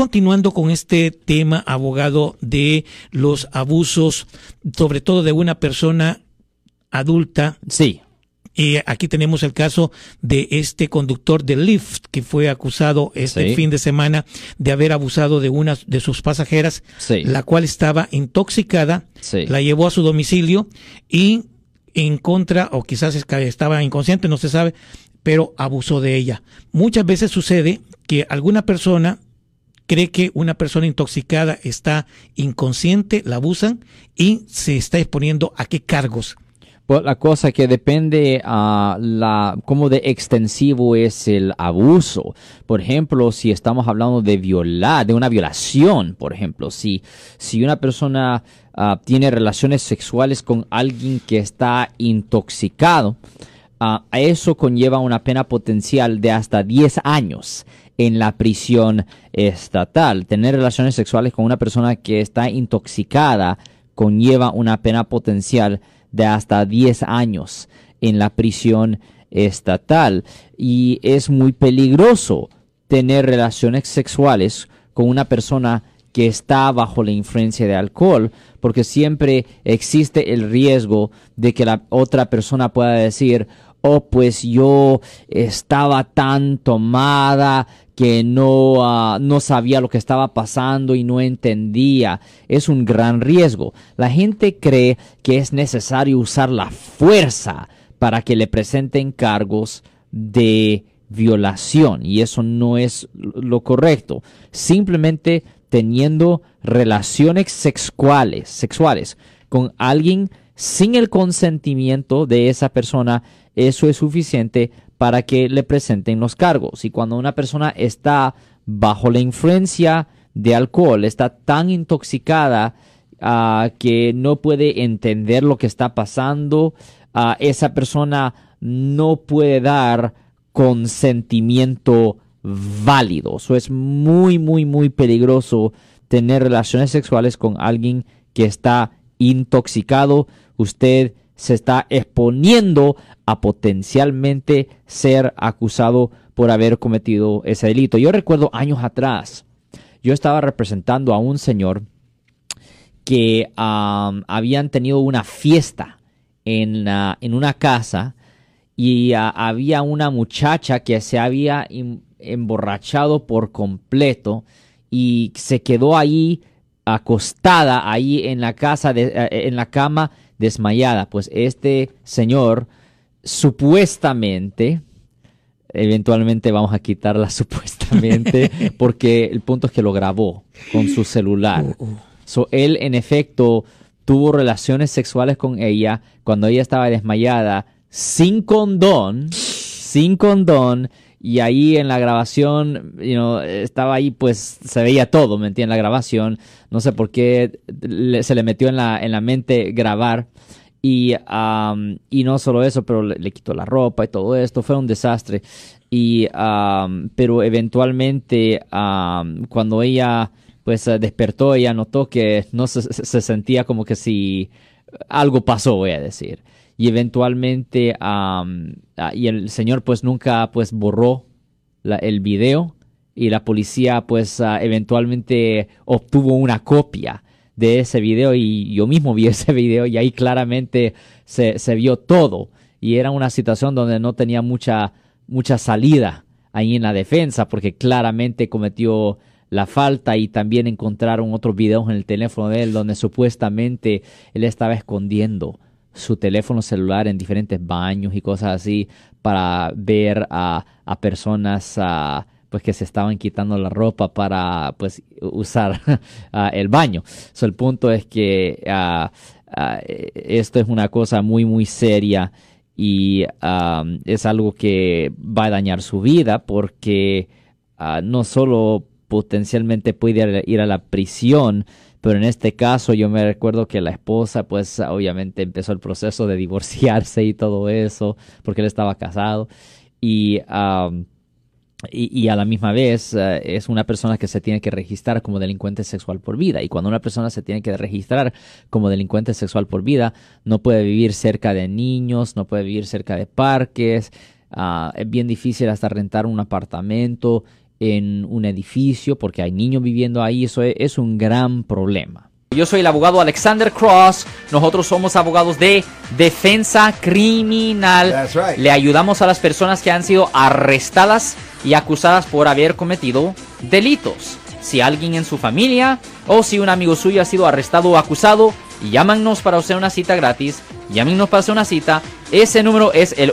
continuando con este tema, abogado, de los abusos, sobre todo de una persona adulta. Sí. Y aquí tenemos el caso de este conductor de Lyft que fue acusado este fin de semana de haber abusado de una de sus pasajeras, la cual estaba intoxicada, la llevó a su domicilio y en contra, o quizás estaba inconsciente, no se sabe, pero abusó de ella. Muchas veces sucede que alguna persona cree que una persona intoxicada está inconsciente, la abusan y se está exponiendo a qué cargos. Pues la cosa que depende a la cómo de extensivo es el abuso. Por ejemplo, si estamos hablando de violar, de una violación, por ejemplo, si si una persona ah, tiene relaciones sexuales con alguien que está intoxicado, a eso conlleva una pena potencial de hasta 10 años en la prisión estatal. Tener relaciones sexuales con una persona que está intoxicada conlleva una pena potencial de hasta 10 años en la prisión estatal. Y es muy peligroso tener relaciones sexuales con una persona que está bajo la influencia de alcohol, porque siempre existe el riesgo de que la otra persona pueda decir, oh, pues yo estaba tan tomada que no, ah, no sabía lo que estaba pasando y no entendía. Es un gran riesgo. La gente cree que es necesario usar la fuerza para que le presenten cargos de violación y eso no es lo correcto. Simplemente teniendo relaciones sexuales, sexuales con alguien sin el consentimiento de esa persona eso es suficiente para que le presenten los cargos. Y cuando una persona está bajo la influencia de alcohol, está tan intoxicada ah, que no puede entender lo que está pasando, uh, esa persona no puede dar consentimiento válido. Eso es muy, muy, muy peligroso tener relaciones sexuales con alguien que está intoxicado. Usted se está exponiendo a potencialmente ser acusado por haber cometido ese delito. Yo recuerdo años atrás, yo estaba representando a un señor que habían tenido una fiesta en, en una casa y ah, había una muchacha que se había emborrachado por completo y se quedó ahí acostada ahí en la casa de, eh, en la cama desmayada. Pues este señor supuestamente, eventualmente vamos a quitarla supuestamente, porque el punto es que lo grabó con su celular. Uh, uh. So, él en efecto tuvo relaciones sexuales con ella cuando ella estaba desmayada, sin condón, sin condón, y ahí en la grabación, you estaba ahí, pues se veía todo, ¿me entiendes? La grabación, no sé por qué se le metió en la, en la mente grabar. Y, y no solo eso, pero le, quitó la ropa y todo esto, fue un desastre. Y, pero eventualmente, cuando ella pues despertó, ella notó que no se, se sentía como que si algo pasó, voy a decir y eventualmente ah, y el señor pues nunca pues borró el video y la policía pues ah, eventualmente obtuvo una copia de ese video y yo mismo vi ese video y ahí claramente se, se vio todo. Y era una situación donde no tenía mucha mucha salida ahí en la defensa porque claramente cometió la falta y también encontraron otros videos en el teléfono de él donde supuestamente él estaba escondiendo su teléfono celular en diferentes baños y cosas así para ver a, personas pues que se estaban quitando la ropa para pues usar el baño. So, el punto es que esto es una cosa muy muy seria y es algo que va a dañar su vida porque ah, no solo potencialmente puede ir a la prisión, pero en este caso yo me recuerdo que la esposa pues obviamente empezó el proceso de divorciarse y todo eso porque él estaba casado. Y, y, a la misma vez eh, es una persona que se tiene que registrar como delincuente sexual por vida. Y cuando una persona se tiene que registrar como delincuente sexual por vida no puede vivir cerca de niños, no puede vivir cerca de parques, ah, es bien difícil hasta rentar un apartamento en un edificio porque hay niños viviendo ahí, eso es un gran problema. Yo soy el abogado Alexander Cross. Nosotros somos abogados de defensa criminal. Le ayudamos a las personas que han sido arrestadas y acusadas por haber cometido delitos. Si alguien en su familia o si un amigo suyo ha sido arrestado o acusado, llámanos para hacer una cita gratis. Llámenos para hacer una cita. Ese número es el